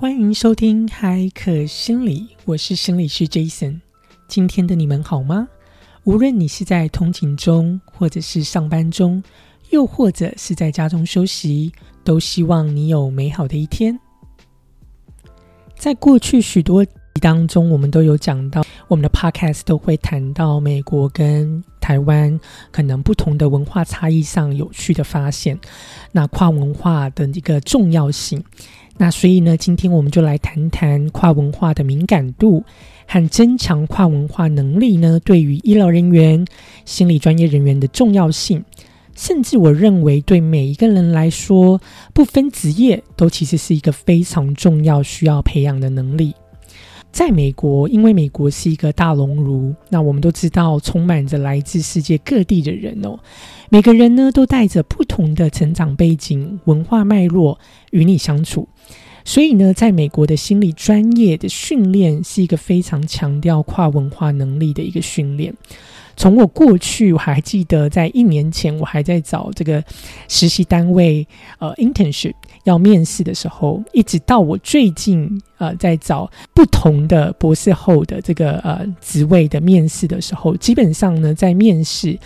欢迎收听海可心理，我是心理师 Jason。今天的你们好吗？无论你是在通勤中，或者是上班中，又或者是在家中休息，都希望你有美好的一天。在过去许多集当中，我们都有讲到，我们的 Podcast 都会谈到美国跟台湾可能不同的文化差异上有趣的发现，那跨文化的一个重要性。那所以呢，今天我们就来谈谈跨文化的敏感度和增强跨文化能力呢，对于医疗人员、心理专业人员的重要性。甚至我认为，对每一个人来说，不分职业，都其实是一个非常重要、需要培养的能力。在美国，因为美国是一个大熔炉，那我们都知道，充满着来自世界各地的人哦。每个人呢，都带着不同的成长背景、文化脉络与你相处。所以呢，在美国的心理专业的训练是一个非常强调跨文化能力的一个训练。从我过去，我还记得在一年前，我还在找这个实习单位，呃，internship 要面试的时候，一直到我最近，呃，在找不同的博士后的这个呃职位的面试的时候，基本上呢，在面试。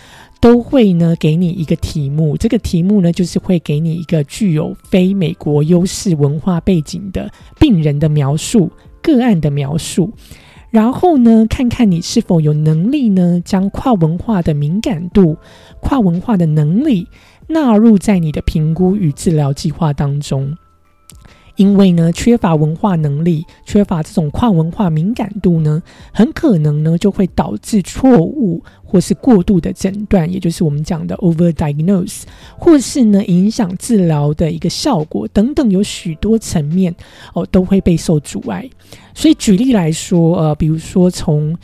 都会呢给你一个题目，这个题目呢就是会给你一个具有非美国优势文化背景的病人的描述、个案的描述，然后呢看看你是否有能力呢将跨文化的敏感度、跨文化的能力纳入在你的评估与治疗计划当中。因为呢，缺乏文化能力，缺乏这种跨文化敏感度呢，很可能呢就会导致错误或是过度的诊断，也就是我们讲的 over diagnose，或是呢影响治疗的一个效果等等，有许多层面哦都会被受阻碍。所以举例来说，呃，比如说从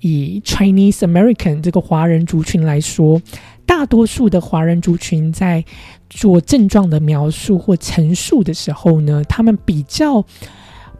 以 Chinese American 这个华人族群来说。大多数的华人族群在做症状的描述或陈述的时候呢，他们比较。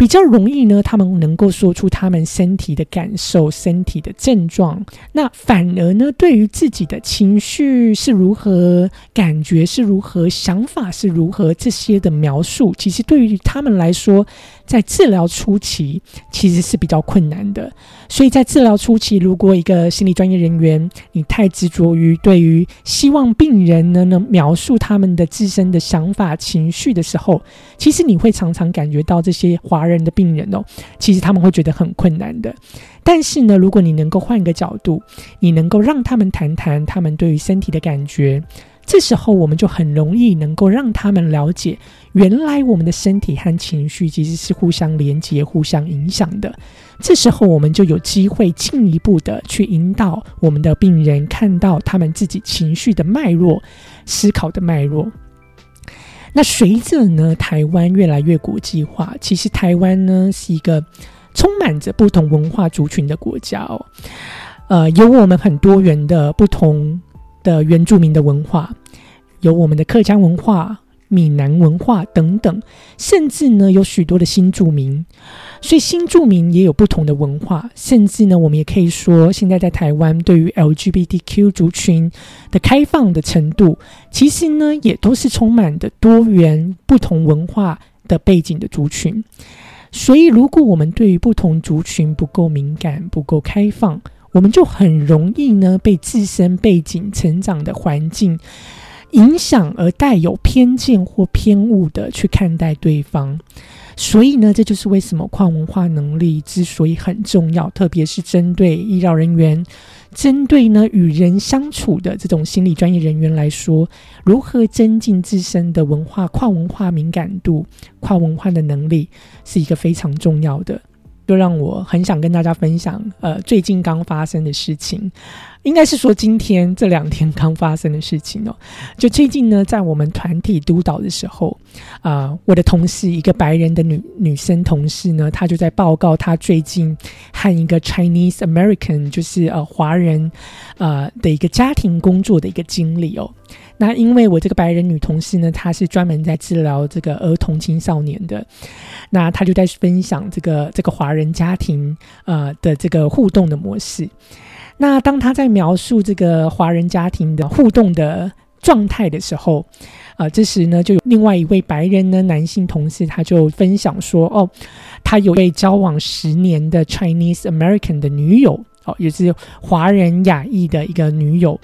比较容易呢，他们能够说出他们身体的感受、身体的症状。那反而呢，对于自己的情绪是如何、感觉是如何、想法是如何这些的描述，其实对于他们来说，在治疗初期其实是比较困难的。所以在治疗初期，如果一个心理专业人员你太执着于对于希望病人呢能描述他们的自身的想法、情绪的时候，其实你会常常感觉到这些华。人人的病人哦，其实他们会觉得很困难的。但是呢，如果你能够换个角度，你能够让他们谈谈他们对于身体的感觉，这时候我们就很容易能够让他们了解，原来我们的身体和情绪其实是互相连接、互相影响的。这时候我们就有机会进一步的去引导我们的病人看到他们自己情绪的脉络、思考的脉络。那随着呢，台湾越来越国际化，其实台湾呢是一个充满着不同文化族群的国家哦，呃，有我们很多元的不同的原住民的文化，有我们的客家文化。闽南文化等等，甚至呢有许多的新住民，所以新住民也有不同的文化。甚至呢，我们也可以说，现在在台湾对于 LGBTQ 族群的开放的程度，其实呢也都是充满的多元、不同文化的背景的族群。所以，如果我们对于不同族群不够敏感、不够开放，我们就很容易呢被自身背景、成长的环境。影响而带有偏见或偏误的去看待对方，所以呢，这就是为什么跨文化能力之所以很重要，特别是针对医疗人员、针对呢与人相处的这种心理专业人员来说，如何增进自身的文化跨文化敏感度、跨文化的能力，是一个非常重要的。就让我很想跟大家分享，呃，最近刚发生的事情。应该是说今天这两天刚发生的事情哦。就最近呢，在我们团体督导的时候，啊，我的同事一个白人的女女生同事呢，她就在报告她最近和一个 Chinese American，就是呃华人，呃的一个家庭工作的一个经历哦。那因为我这个白人女同事呢，她是专门在治疗这个儿童青少年的，那她就在分享这个这个华人家庭呃的这个互动的模式。那当他在描述这个华人家庭的互动的状态的时候，啊，这时呢，就有另外一位白人呢男性同事，他就分享说，哦，他有位交往十年的 Chinese American 的女友，哦，也是华人亚裔的一个女友。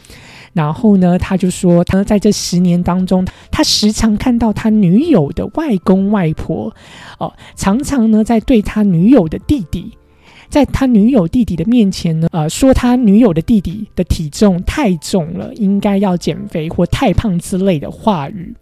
然后呢，他就说，他在这十年当中，他时常看到他女友的外公外婆，哦，常常呢在对他女友的弟弟。在他女友弟弟的面前呢，呃，说他女友的弟弟的体重太重了，应该要减肥或太胖之类的话语。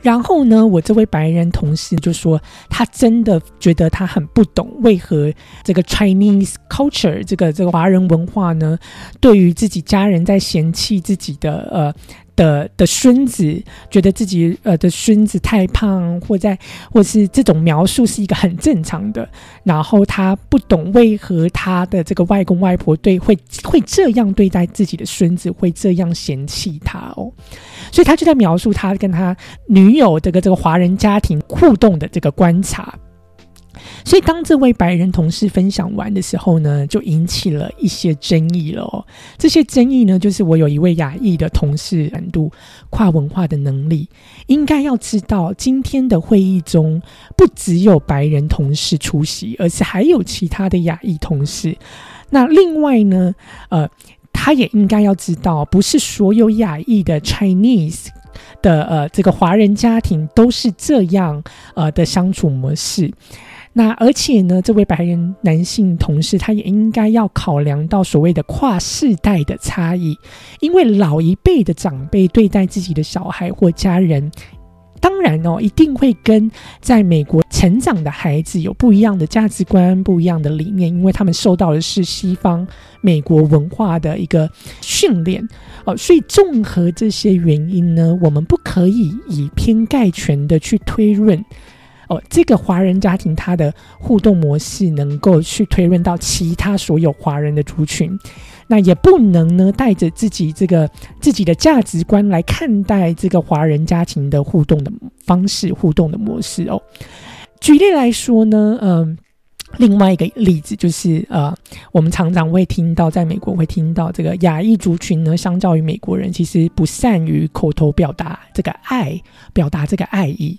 然后呢，我这位白人同事就说，他真的觉得他很不懂，为何这个 Chinese culture 这个这个华人文化呢，对于自己家人在嫌弃自己的呃。的的孙子觉得自己呃的孙子太胖，或在或是这种描述是一个很正常的。然后他不懂为何他的这个外公外婆对会会这样对待自己的孙子，会这样嫌弃他哦。所以他就在描述他跟他女友这个这个华人家庭互动的这个观察。所以，当这位白人同事分享完的时候呢，就引起了一些争议了。哦。这些争议呢，就是我有一位亚裔的同事，难度跨文化的能力，应该要知道，今天的会议中不只有白人同事出席，而且还有其他的亚裔同事。那另外呢，呃，他也应该要知道，不是所有亚裔的 Chinese 的呃这个华人家庭都是这样呃的相处模式。那而且呢，这位白人男性同事，他也应该要考量到所谓的跨世代的差异，因为老一辈的长辈对待自己的小孩或家人，当然哦，一定会跟在美国成长的孩子有不一样的价值观、不一样的理念，因为他们受到的是西方美国文化的一个训练哦，所以综合这些原因呢，我们不可以以偏概全的去推论。这个华人家庭他的互动模式能够去推论到其他所有华人的族群，那也不能呢带着自己这个自己的价值观来看待这个华人家庭的互动的方式、互动的模式哦。举例来说呢，嗯，另外一个例子就是呃，我们常常会听到，在美国会听到这个亚裔族群呢，相较于美国人，其实不善于口头表达这个爱，表达这个爱意。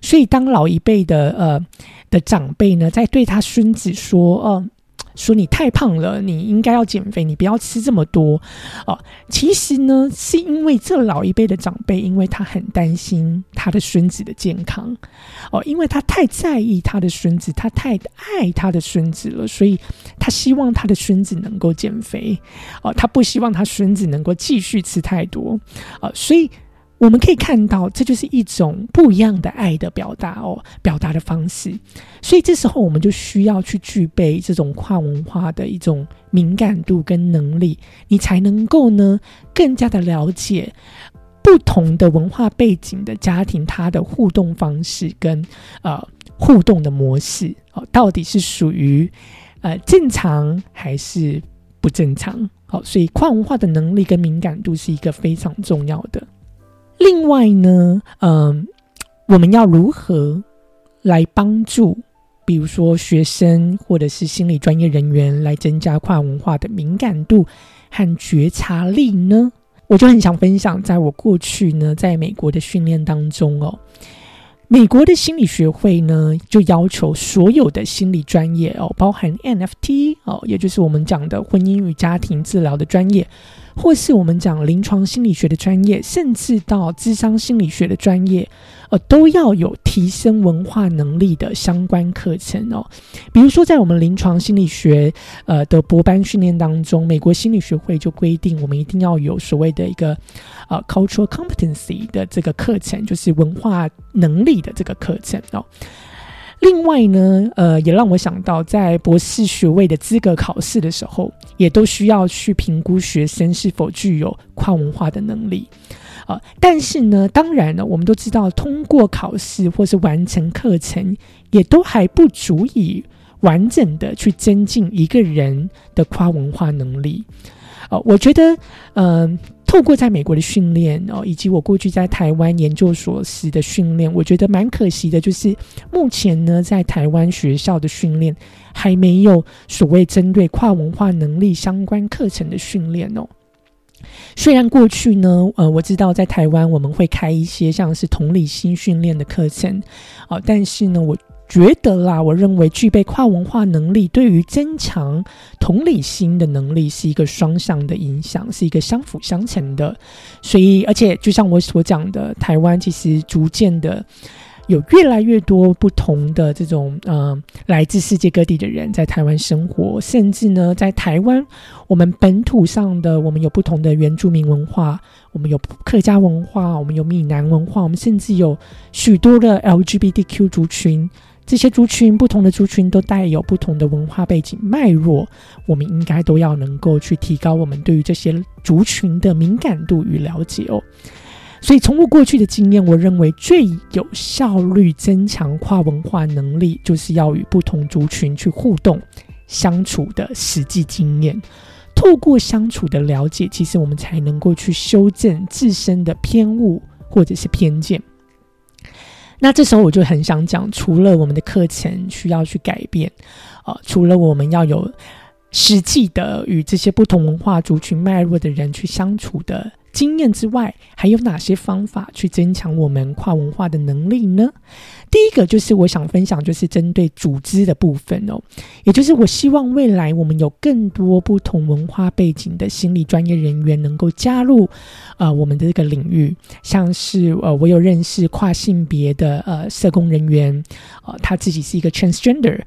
所以，当老一辈的呃的长辈呢，在对他孙子说：“呃，说你太胖了，你应该要减肥，你不要吃这么多。”哦，其实呢，是因为这老一辈的长辈，因为他很担心他的孙子的健康，哦，因为他太在意他的孙子，他太爱他的孙子了，所以他希望他的孙子能够减肥，哦，他不希望他孙子能够继续吃太多，啊，所以。我们可以看到，这就是一种不一样的爱的表达哦，表达的方式。所以这时候，我们就需要去具备这种跨文化的一种敏感度跟能力，你才能够呢，更加的了解不同的文化背景的家庭，它的互动方式跟呃互动的模式哦，到底是属于呃正常还是不正常？好，所以跨文化的能力跟敏感度是一个非常重要的。另外呢，嗯，我们要如何来帮助，比如说学生或者是心理专业人员来增加跨文化的敏感度和觉察力呢？我就很想分享，在我过去呢，在美国的训练当中哦，美国的心理学会呢，就要求所有的心理专业哦，包含 NFT 哦，也就是我们讲的婚姻与家庭治疗的专业。或是我们讲临床心理学的专业，甚至到智商心理学的专业，呃，都要有提升文化能力的相关课程哦。比如说，在我们临床心理学呃的博班训练当中，美国心理学会就规定，我们一定要有所谓的一个呃 cultural competency 的这个课程，就是文化能力的这个课程哦。另外呢，呃，也让我想到，在博士学位的资格考试的时候，也都需要去评估学生是否具有跨文化的能力，啊，但是呢，当然呢，我们都知道，通过考试或是完成课程，也都还不足以完整的去增进一个人的跨文化能力。呃，我觉得，嗯，透过在美国的训练哦，以及我过去在台湾研究所时的训练，我觉得蛮可惜的，就是目前呢，在台湾学校的训练还没有所谓针对跨文化能力相关课程的训练哦。虽然过去呢，呃，我知道在台湾我们会开一些像是同理心训练的课程，哦，但是呢，我觉得啦，我认为具备跨文化能力对于增强同理心的能力是一个双向的影响，是一个相辅相成的。所以，而且就像我所讲的，台湾其实逐渐的。有越来越多不同的这种呃，来自世界各地的人在台湾生活，甚至呢，在台湾我们本土上的我们有不同的原住民文化，我们有客家文化，我们有闽南文化，我们甚至有许多的 LGBTQ 族群，这些族群不同的族群都带有不同的文化背景脉络，我们应该都要能够去提高我们对于这些族群的敏感度与了解哦。所以，从我过去的经验，我认为最有效率增强跨文化能力，就是要与不同族群去互动相处的实际经验。透过相处的了解，其实我们才能够去修正自身的偏误或者是偏见。那这时候我就很想讲，除了我们的课程需要去改变，啊，除了我们要有实际的与这些不同文化族群脉络的人去相处的。经验之外，还有哪些方法去增强我们跨文化的能力呢？第一个就是我想分享，就是针对组织的部分哦，也就是我希望未来我们有更多不同文化背景的心理专业人员能够加入呃我们的这个领域，像是呃我有认识跨性别的呃社工人员，呃他自己是一个 transgender。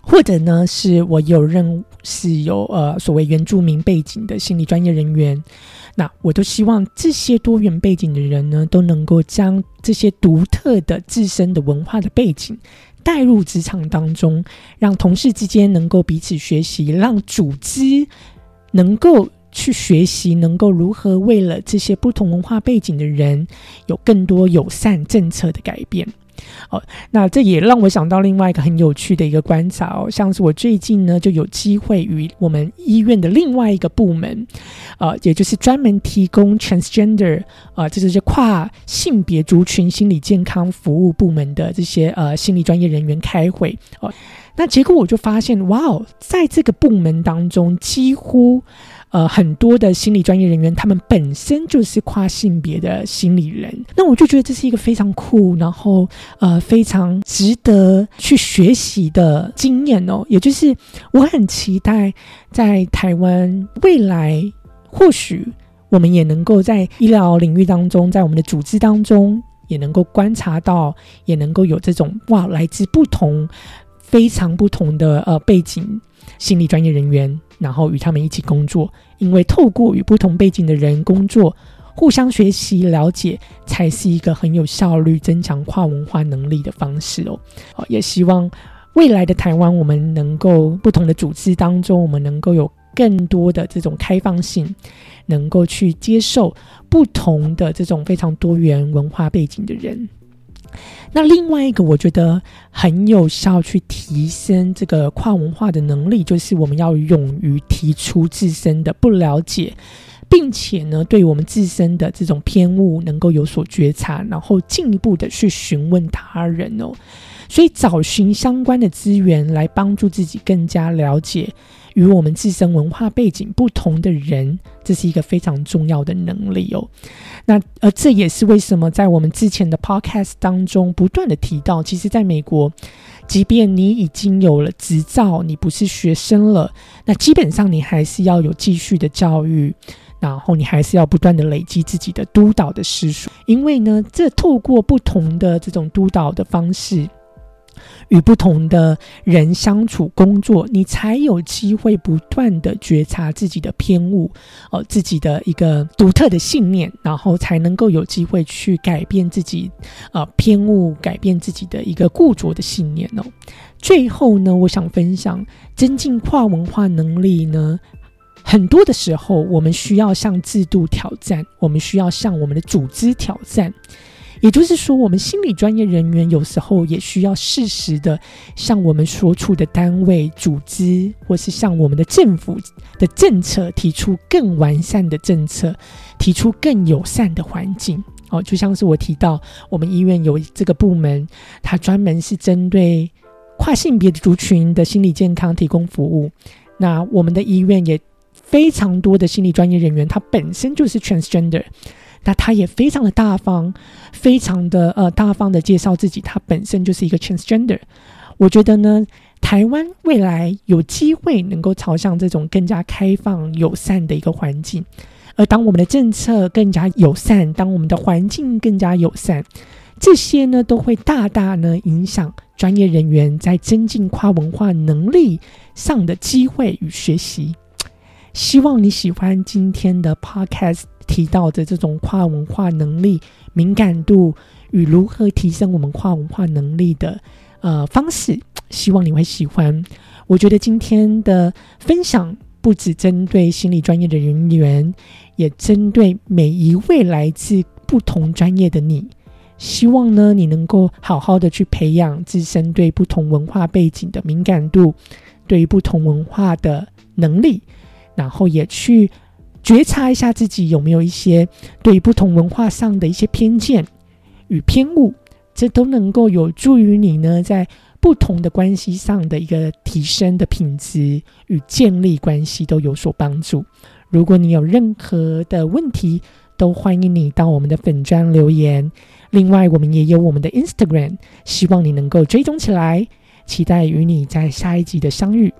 或者呢，是我有认识有呃所谓原住民背景的心理专业人员，那我都希望这些多元背景的人呢，都能够将这些独特的自身的文化的背景带入职场当中，让同事之间能够彼此学习，让组织能够去学习，能够如何为了这些不同文化背景的人有更多友善政策的改变。哦，那这也让我想到另外一个很有趣的一个观察哦，像是我最近呢就有机会与我们医院的另外一个部门，呃，也就是专门提供 transgender 啊，这就是跨性别族群心理健康服务部门的这些呃心理专业人员开会哦，那结果我就发现，哇哦，在这个部门当中几乎。呃，很多的心理专业人员，他们本身就是跨性别的心理人，那我就觉得这是一个非常酷，然后呃非常值得去学习的经验哦。也就是我很期待在台湾未来，或许我们也能够在医疗领域当中，在我们的组织当中，也能够观察到，也能够有这种哇，来自不同、非常不同的呃背景心理专业人员。然后与他们一起工作，因为透过与不同背景的人工作，互相学习了解，才是一个很有效率增强跨文化能力的方式哦。好，也希望未来的台湾，我们能够不同的组织当中，我们能够有更多的这种开放性，能够去接受不同的这种非常多元文化背景的人。那另外一个我觉得很有效去提升这个跨文化的能力，就是我们要勇于提出自身的不了解，并且呢，对我们自身的这种偏误能够有所觉察，然后进一步的去询问他人哦。所以找寻相关的资源来帮助自己更加了解。与我们自身文化背景不同的人，这是一个非常重要的能力哦。那呃，这也是为什么在我们之前的 podcast 当中不断的提到，其实在美国，即便你已经有了执照，你不是学生了，那基本上你还是要有继续的教育，然后你还是要不断的累积自己的督导的时数，因为呢，这透过不同的这种督导的方式。与不同的人相处、工作，你才有机会不断的觉察自己的偏误，哦，自己的一个独特的信念，然后才能够有机会去改变自己，呃，偏误，改变自己的一个固着的信念哦。最后呢，我想分享，增进跨文化能力呢，很多的时候，我们需要向制度挑战，我们需要向我们的组织挑战。也就是说，我们心理专业人员有时候也需要适时的向我们所处的单位、组织，或是向我们的政府的政策提出更完善的政策，提出更友善的环境。哦，就像是我提到，我们医院有这个部门，它专门是针对跨性别族群的心理健康提供服务。那我们的医院也。非常多的心理专业人员，他本身就是 transgender，那他也非常的大方，非常的呃大方的介绍自己，他本身就是一个 transgender。我觉得呢，台湾未来有机会能够朝向这种更加开放、友善的一个环境。而当我们的政策更加友善，当我们的环境更加友善，这些呢都会大大呢影响专业人员在增进跨文化能力上的机会与学习。希望你喜欢今天的 podcast 提到的这种跨文化能力敏感度与如何提升我们跨文化能力的呃方式。希望你会喜欢。我觉得今天的分享不只针对心理专业的人员。也针对每一位来自不同专业的你，希望呢你能够好好的去培养自身对不同文化背景的敏感度，对于不同文化的能力，然后也去觉察一下自己有没有一些对不同文化上的一些偏见与偏误，这都能够有助于你呢在不同的关系上的一个提升的品质与建立关系都有所帮助。如果你有任何的问题，都欢迎你到我们的粉砖留言。另外，我们也有我们的 Instagram，希望你能够追踪起来。期待与你在下一集的相遇。